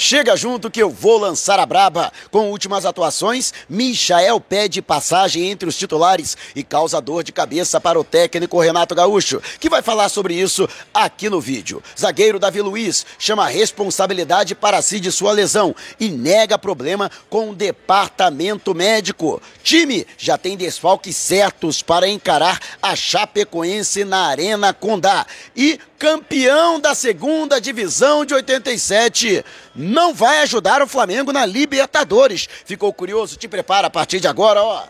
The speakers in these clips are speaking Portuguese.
Chega junto que eu vou lançar a braba. Com últimas atuações, Michael pede passagem entre os titulares e causa dor de cabeça para o técnico Renato Gaúcho, que vai falar sobre isso aqui no vídeo. Zagueiro Davi Luiz chama a responsabilidade para si de sua lesão e nega problema com o departamento médico. Time já tem desfalques certos para encarar a Chapecoense na Arena Condá. E campeão da segunda divisão de 87 não vai ajudar o Flamengo na Libertadores. Ficou curioso? Te prepara a partir de agora, ó.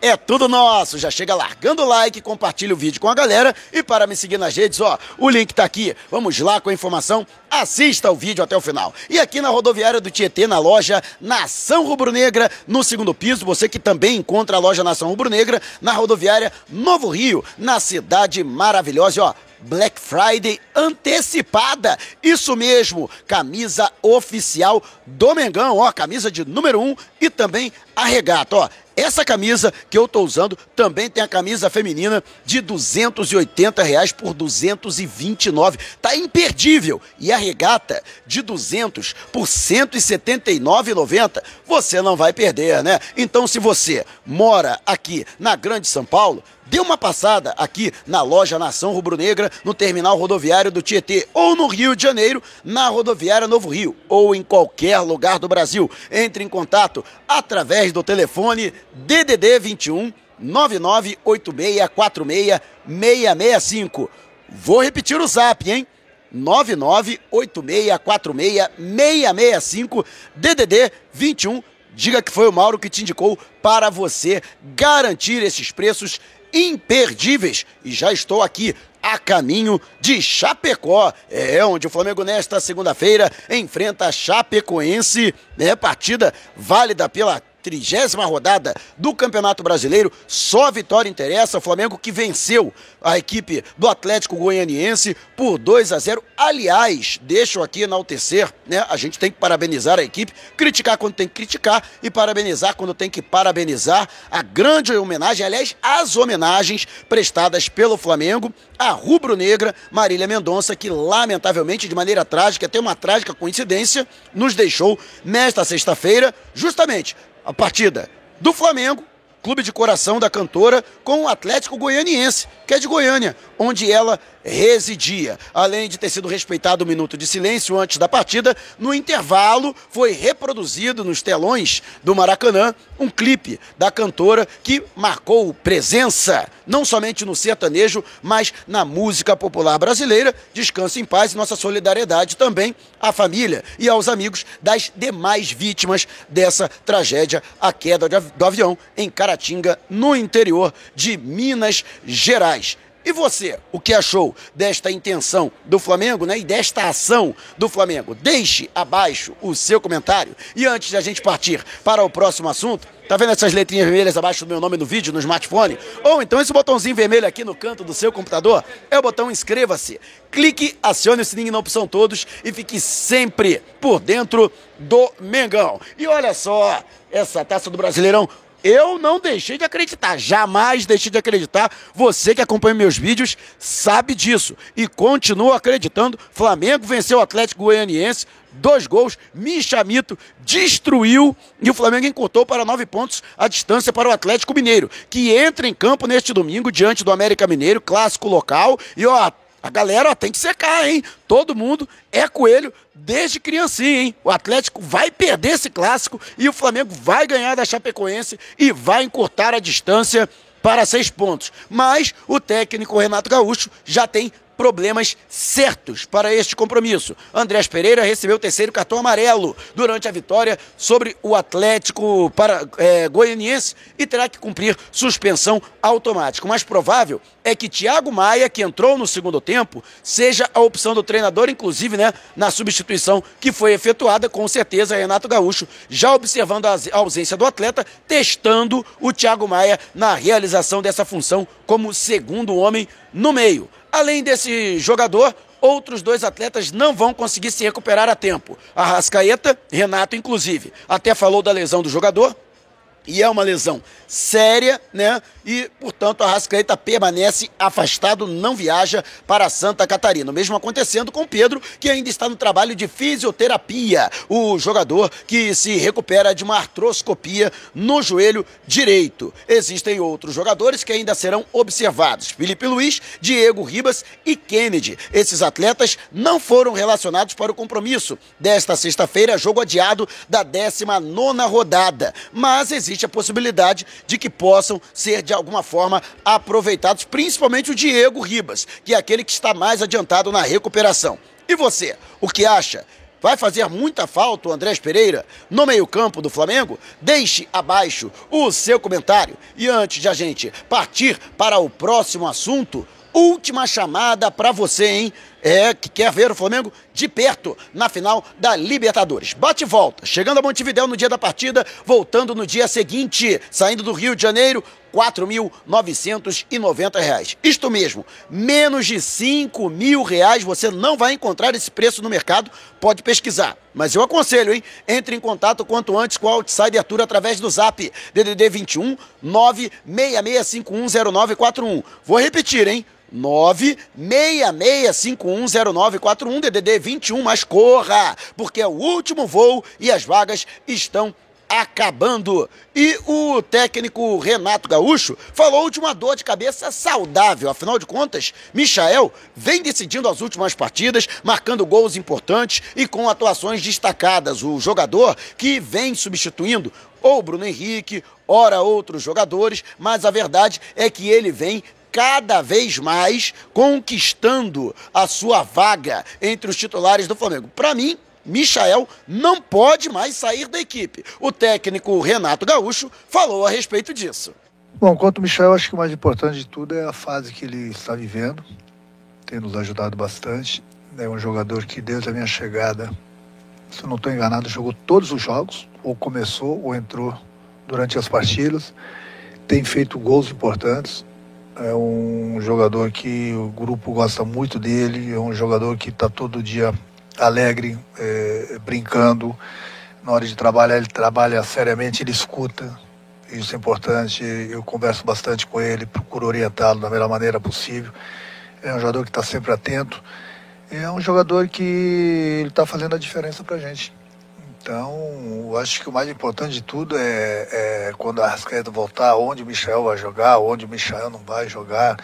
É tudo nosso. Já chega largando o like, compartilha o vídeo com a galera e para me seguir nas redes, ó, o link tá aqui. Vamos lá com a informação. Assista o vídeo até o final. E aqui na rodoviária do Tietê, na loja Nação Rubro Negra, no segundo piso, você que também encontra a loja Nação Rubro Negra na rodoviária Novo Rio, na cidade maravilhosa, ó. Black Friday antecipada. Isso mesmo, camisa oficial do Mengão, ó, camisa de número 1 um, e também a regata, ó. Essa camisa que eu estou usando também tem a camisa feminina de 280 reais por 229. Tá imperdível. E a regata de 200 por 179,90. Você não vai perder, né? Então, se você mora aqui na Grande São Paulo, Dê uma passada aqui na loja Nação Rubro Negra, no terminal rodoviário do Tietê, ou no Rio de Janeiro, na rodoviária Novo Rio, ou em qualquer lugar do Brasil. Entre em contato através do telefone DDD 21 9986466665. Vou repetir o zap, hein? 9986466665 DDD 21 Diga que foi o Mauro que te indicou para você garantir esses preços imperdíveis. E já estou aqui a caminho de Chapecó, é onde o Flamengo nesta segunda-feira enfrenta a Chapecoense, né? Partida válida pela trigésima rodada do Campeonato Brasileiro. Só vitória interessa. O Flamengo que venceu a equipe do Atlético Goianiense por 2 a 0. Aliás, deixo aqui enaltecer, né? A gente tem que parabenizar a equipe, criticar quando tem que criticar e parabenizar quando tem que parabenizar. A grande homenagem, aliás, as homenagens prestadas pelo Flamengo à rubro-negra Marília Mendonça, que lamentavelmente, de maneira trágica, tem uma trágica coincidência, nos deixou nesta sexta-feira, justamente a partida do Flamengo, clube de coração da cantora, com o Atlético Goianiense, que é de Goiânia, onde ela residia. Além de ter sido respeitado o minuto de silêncio antes da partida, no intervalo foi reproduzido nos telões do Maracanã um clipe da cantora que marcou presença não somente no sertanejo, mas na música popular brasileira. Descanse em paz e nossa solidariedade também à família e aos amigos das demais vítimas dessa tragédia, a queda do avião em Caratinga, no interior de Minas Gerais. E você, o que achou desta intenção do Flamengo, né? E desta ação do Flamengo? Deixe abaixo o seu comentário. E antes de a gente partir para o próximo assunto, Tá vendo essas letrinhas vermelhas abaixo do meu nome no vídeo, no smartphone? Ou então esse botãozinho vermelho aqui no canto do seu computador é o botão inscreva-se. Clique, acione o sininho na opção todos e fique sempre por dentro do Mengão. E olha só, essa taça do Brasileirão eu não deixei de acreditar, jamais deixei de acreditar. Você que acompanha meus vídeos sabe disso e continua acreditando. Flamengo venceu o Atlético Goianiense, dois gols, Michamito destruiu e o Flamengo encurtou para nove pontos a distância para o Atlético Mineiro, que entra em campo neste domingo diante do América Mineiro, clássico local. E ó, a galera ó, tem que secar, hein? Todo mundo é coelho desde criancinha, hein? O Atlético vai perder esse clássico e o Flamengo vai ganhar da Chapecoense e vai encurtar a distância para seis pontos. Mas o técnico Renato Gaúcho já tem problemas certos para este compromisso. Andrés Pereira recebeu o terceiro cartão amarelo durante a vitória sobre o Atlético para, é, Goianiense e terá que cumprir suspensão automática. O mais provável é que Thiago Maia, que entrou no segundo tempo, seja a opção do treinador, inclusive né, na substituição que foi efetuada, com certeza Renato Gaúcho, já observando a ausência do atleta, testando o Thiago Maia na realização dessa função como segundo homem no meio. Além desse jogador, outros dois atletas não vão conseguir se recuperar a tempo. A Rascaeta, Renato inclusive, até falou da lesão do jogador e é uma lesão séria, né? E, portanto, a Rascaeta permanece afastado, não viaja para Santa Catarina. O mesmo acontecendo com Pedro, que ainda está no trabalho de fisioterapia. O jogador que se recupera de uma artroscopia no joelho direito. Existem outros jogadores que ainda serão observados: Felipe Luiz, Diego Ribas e Kennedy. Esses atletas não foram relacionados para o compromisso desta sexta-feira, jogo adiado da 19 rodada. Mas existe a possibilidade de que possam ser de alguma forma aproveitados, principalmente o Diego Ribas, que é aquele que está mais adiantado na recuperação. E você, o que acha? Vai fazer muita falta o Andrés Pereira no meio-campo do Flamengo? Deixe abaixo o seu comentário. E antes de a gente partir para o próximo assunto, última chamada para você, hein? É que quer ver o Flamengo de perto na final da Libertadores. Bate e volta, chegando a Montevidéu no dia da partida, voltando no dia seguinte, saindo do Rio de Janeiro, R$ 4.990. Isto mesmo, menos de 5 mil reais você não vai encontrar esse preço no mercado, pode pesquisar. Mas eu aconselho, hein? Entre em contato quanto antes com a Outsider Tour através do zap DDD 21 966510941. Vou repetir, hein? 966510941 DDD 21, mas corra, porque é o último voo e as vagas estão acabando. E o técnico Renato Gaúcho falou de uma dor de cabeça saudável. Afinal de contas, Michael vem decidindo as últimas partidas, marcando gols importantes e com atuações destacadas. O jogador que vem substituindo ou Bruno Henrique, ora outros jogadores, mas a verdade é que ele vem cada vez mais conquistando a sua vaga entre os titulares do Flamengo. Para mim, Michael não pode mais sair da equipe. O técnico Renato Gaúcho falou a respeito disso. Bom, quanto ao Michel, acho que o mais importante de tudo é a fase que ele está vivendo. Tem nos ajudado bastante. É um jogador que, desde a minha chegada, se eu não estou enganado, jogou todos os jogos, ou começou ou entrou durante as partidas. Tem feito gols importantes. É um jogador que o grupo gosta muito dele, é um jogador que está todo dia alegre, é, brincando. Na hora de trabalhar, ele trabalha seriamente, ele escuta. Isso é importante. Eu converso bastante com ele, procuro orientá-lo da melhor maneira possível. É um jogador que está sempre atento. É um jogador que está fazendo a diferença para a gente. Então, eu acho que o mais importante de tudo é, é quando a Arrascaeta voltar, onde o Michel vai jogar, onde o Michel não vai jogar.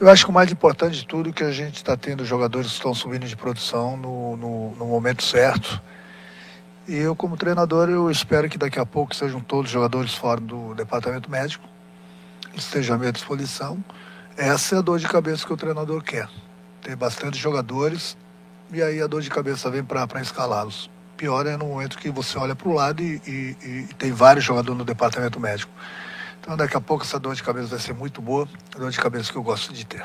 Eu acho que o mais importante de tudo é que a gente está tendo jogadores que estão subindo de produção no, no, no, momento certo. E eu, como treinador, eu espero que daqui a pouco sejam todos jogadores fora do departamento médico, estejam à minha disposição. Essa é a dor de cabeça que o treinador quer. Ter bastante jogadores e aí a dor de cabeça vem para escalá-los pior é no momento que você olha para o lado e, e, e, tem vários jogadores no departamento médico. Então daqui a pouco essa dor de cabeça vai ser muito boa, a dor de cabeça que eu gosto de ter.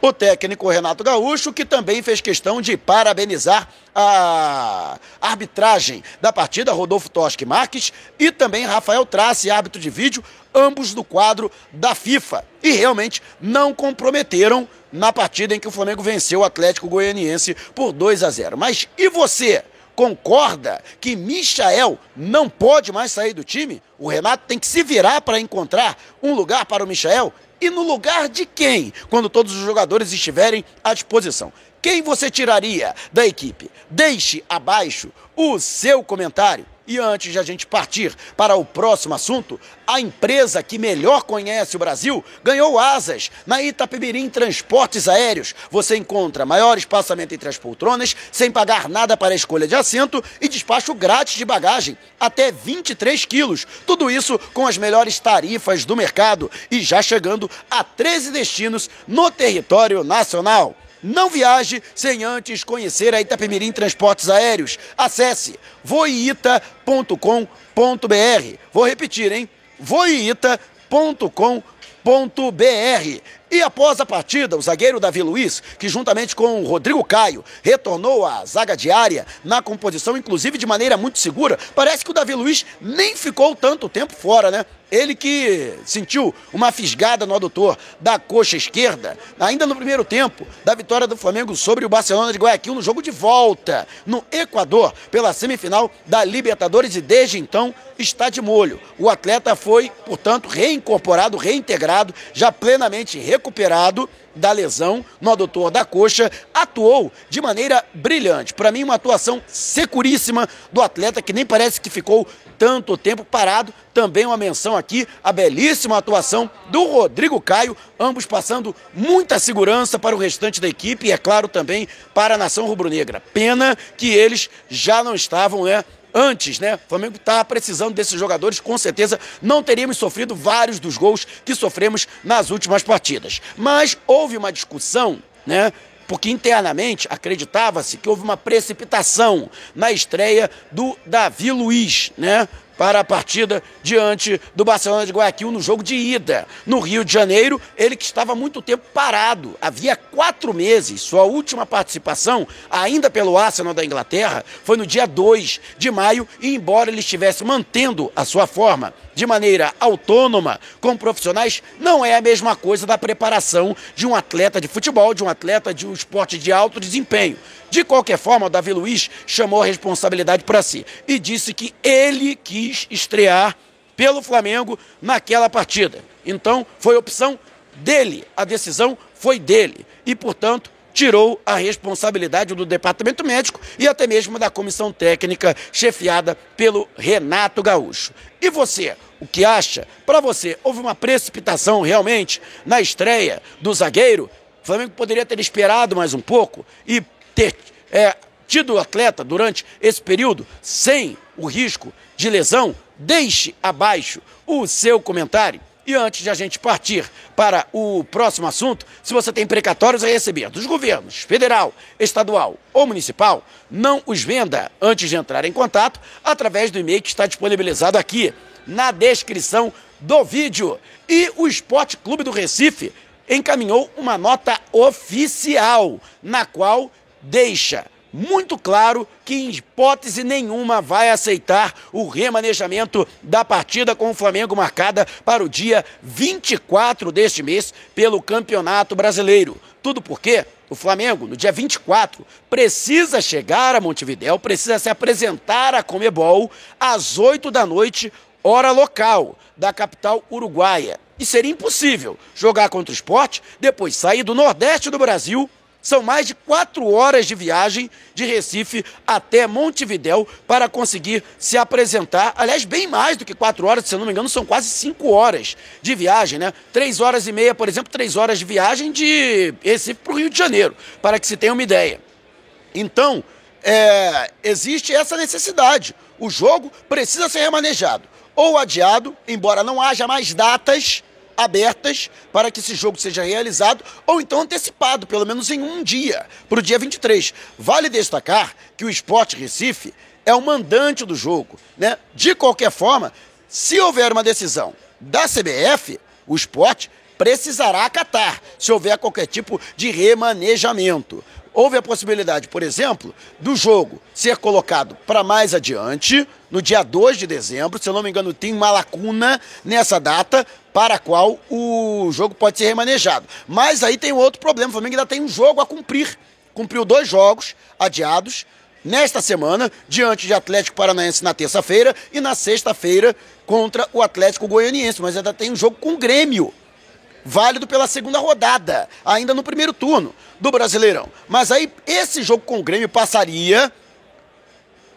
O técnico Renato Gaúcho, que também fez questão de parabenizar a arbitragem da partida, Rodolfo Toschi Marques, e também Rafael Trace, árbitro de vídeo, ambos do quadro da FIFA. E realmente não comprometeram na partida em que o Flamengo venceu o Atlético Goianiense por 2 a 0. Mas e você? Concorda que Michael não pode mais sair do time? O Renato tem que se virar para encontrar um lugar para o Michael? E no lugar de quem, quando todos os jogadores estiverem à disposição? Quem você tiraria da equipe? Deixe abaixo o seu comentário. E antes de a gente partir para o próximo assunto, a empresa que melhor conhece o Brasil ganhou asas na Itapemirim Transportes Aéreos. Você encontra maior espaçamento entre as poltronas, sem pagar nada para a escolha de assento e despacho grátis de bagagem, até 23 quilos. Tudo isso com as melhores tarifas do mercado e já chegando a 13 destinos no território nacional. Não viaje sem antes conhecer a Itapemirim Transportes Aéreos. Acesse voiita.com.br. Vou repetir, hein? voiita.com.br. E após a partida, o zagueiro Davi Luiz, que juntamente com o Rodrigo Caio retornou à zaga diária na composição, inclusive de maneira muito segura, parece que o Davi Luiz nem ficou tanto tempo fora, né? Ele que sentiu uma fisgada no adutor da coxa esquerda, ainda no primeiro tempo, da vitória do Flamengo sobre o Barcelona de Guayaquil no jogo de volta no Equador, pela semifinal da Libertadores, e desde então está de molho. O atleta foi, portanto, reincorporado, reintegrado, já plenamente recuperado da lesão no adutor da coxa, atuou de maneira brilhante. Para mim, uma atuação securíssima do atleta que nem parece que ficou tanto tempo parado. Também uma menção aqui a belíssima atuação do Rodrigo Caio, ambos passando muita segurança para o restante da equipe e, é claro, também para a nação rubro-negra. Pena que eles já não estavam, né? Antes, né? O Flamengo está precisando desses jogadores, com certeza não teríamos sofrido vários dos gols que sofremos nas últimas partidas. Mas houve uma discussão, né? Porque internamente acreditava-se que houve uma precipitação na estreia do Davi Luiz, né? Para a partida diante do Barcelona de Guayaquil no jogo de ida. No Rio de Janeiro, ele que estava muito tempo parado. Havia quatro meses. Sua última participação, ainda pelo Arsenal da Inglaterra, foi no dia 2 de maio, e embora ele estivesse mantendo a sua forma de maneira autônoma com profissionais, não é a mesma coisa da preparação de um atleta de futebol, de um atleta de um esporte de alto desempenho. De qualquer forma, o Davi Luiz chamou a responsabilidade para si e disse que ele quis estrear pelo Flamengo naquela partida. Então, foi opção dele, a decisão foi dele e, portanto, tirou a responsabilidade do departamento médico e até mesmo da comissão técnica chefiada pelo Renato Gaúcho. E você, o que acha? Para você, houve uma precipitação realmente na estreia do zagueiro? O Flamengo poderia ter esperado mais um pouco e ter é, tido o atleta durante esse período sem o risco de lesão, deixe abaixo o seu comentário. E antes de a gente partir para o próximo assunto, se você tem precatórios a receber dos governos federal, estadual ou municipal, não os venda antes de entrar em contato através do e-mail que está disponibilizado aqui na descrição do vídeo. E o Esporte Clube do Recife encaminhou uma nota oficial na qual deixa muito claro que em hipótese nenhuma vai aceitar o remanejamento da partida com o Flamengo marcada para o dia 24 deste mês pelo Campeonato Brasileiro. Tudo porque o Flamengo, no dia 24, precisa chegar a Montevidéu, precisa se apresentar a Comebol às 8 da noite, hora local, da capital uruguaia. E seria impossível jogar contra o esporte, depois sair do Nordeste do Brasil são mais de quatro horas de viagem de Recife até Montevidéu para conseguir se apresentar. Aliás, bem mais do que quatro horas, se eu não me engano, são quase cinco horas de viagem, né? Três horas e meia, por exemplo, três horas de viagem de Recife para o Rio de Janeiro, para que se tenha uma ideia. Então, é, existe essa necessidade. O jogo precisa ser remanejado ou adiado, embora não haja mais datas abertas para que esse jogo seja realizado ou então antecipado, pelo menos em um dia, para o dia 23. Vale destacar que o Esporte Recife é o mandante do jogo. Né? De qualquer forma, se houver uma decisão da CBF, o esporte precisará acatar se houver qualquer tipo de remanejamento. Houve a possibilidade, por exemplo, do jogo ser colocado para mais adiante, no dia 2 de dezembro. Se eu não me engano, tem uma lacuna nessa data para a qual o jogo pode ser remanejado. Mas aí tem outro problema: o Flamengo ainda tem um jogo a cumprir. Cumpriu dois jogos adiados nesta semana, diante de Atlético Paranaense na terça-feira e na sexta-feira contra o Atlético Goianiense. Mas ainda tem um jogo com o Grêmio válido pela segunda rodada, ainda no primeiro turno do Brasileirão. Mas aí esse jogo com o Grêmio passaria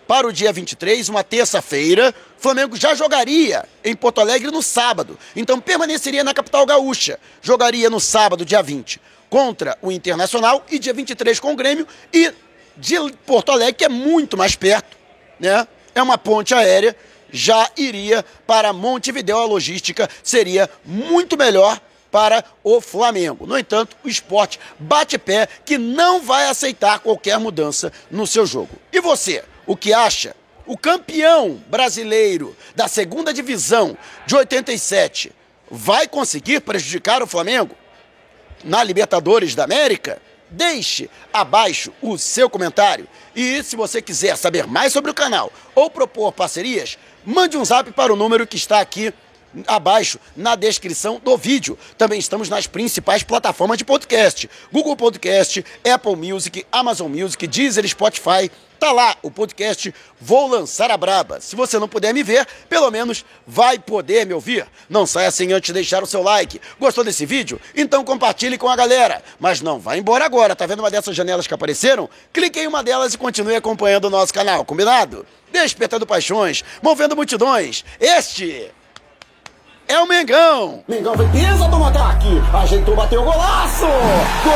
para o dia 23, uma terça-feira. Flamengo já jogaria em Porto Alegre no sábado. Então permaneceria na capital gaúcha. Jogaria no sábado, dia 20, contra o Internacional e dia 23 com o Grêmio e de Porto Alegre, que é muito mais perto, né? É uma ponte aérea, já iria para Montevideo. A logística seria muito melhor para o Flamengo. No entanto, o esporte bate pé que não vai aceitar qualquer mudança no seu jogo. E você, o que acha? O campeão brasileiro da segunda divisão de 87 vai conseguir prejudicar o Flamengo? na Libertadores da América? Deixe abaixo o seu comentário. E se você quiser saber mais sobre o canal ou propor parcerias, mande um zap para o número que está aqui abaixo na descrição do vídeo. Também estamos nas principais plataformas de podcast: Google Podcast, Apple Music, Amazon Music, Deezer, Spotify. Tá lá o podcast Vou Lançar a Braba. Se você não puder me ver, pelo menos vai poder me ouvir. Não saia sem antes deixar o seu like. Gostou desse vídeo? Então compartilhe com a galera. Mas não vá embora agora. Tá vendo uma dessas janelas que apareceram? Clique em uma delas e continue acompanhando o nosso canal, combinado? Despertando paixões, movendo multidões. Este é o Mengão. Mengão foi pisa do ataque, ajeitou, bateu o golaço. Gol!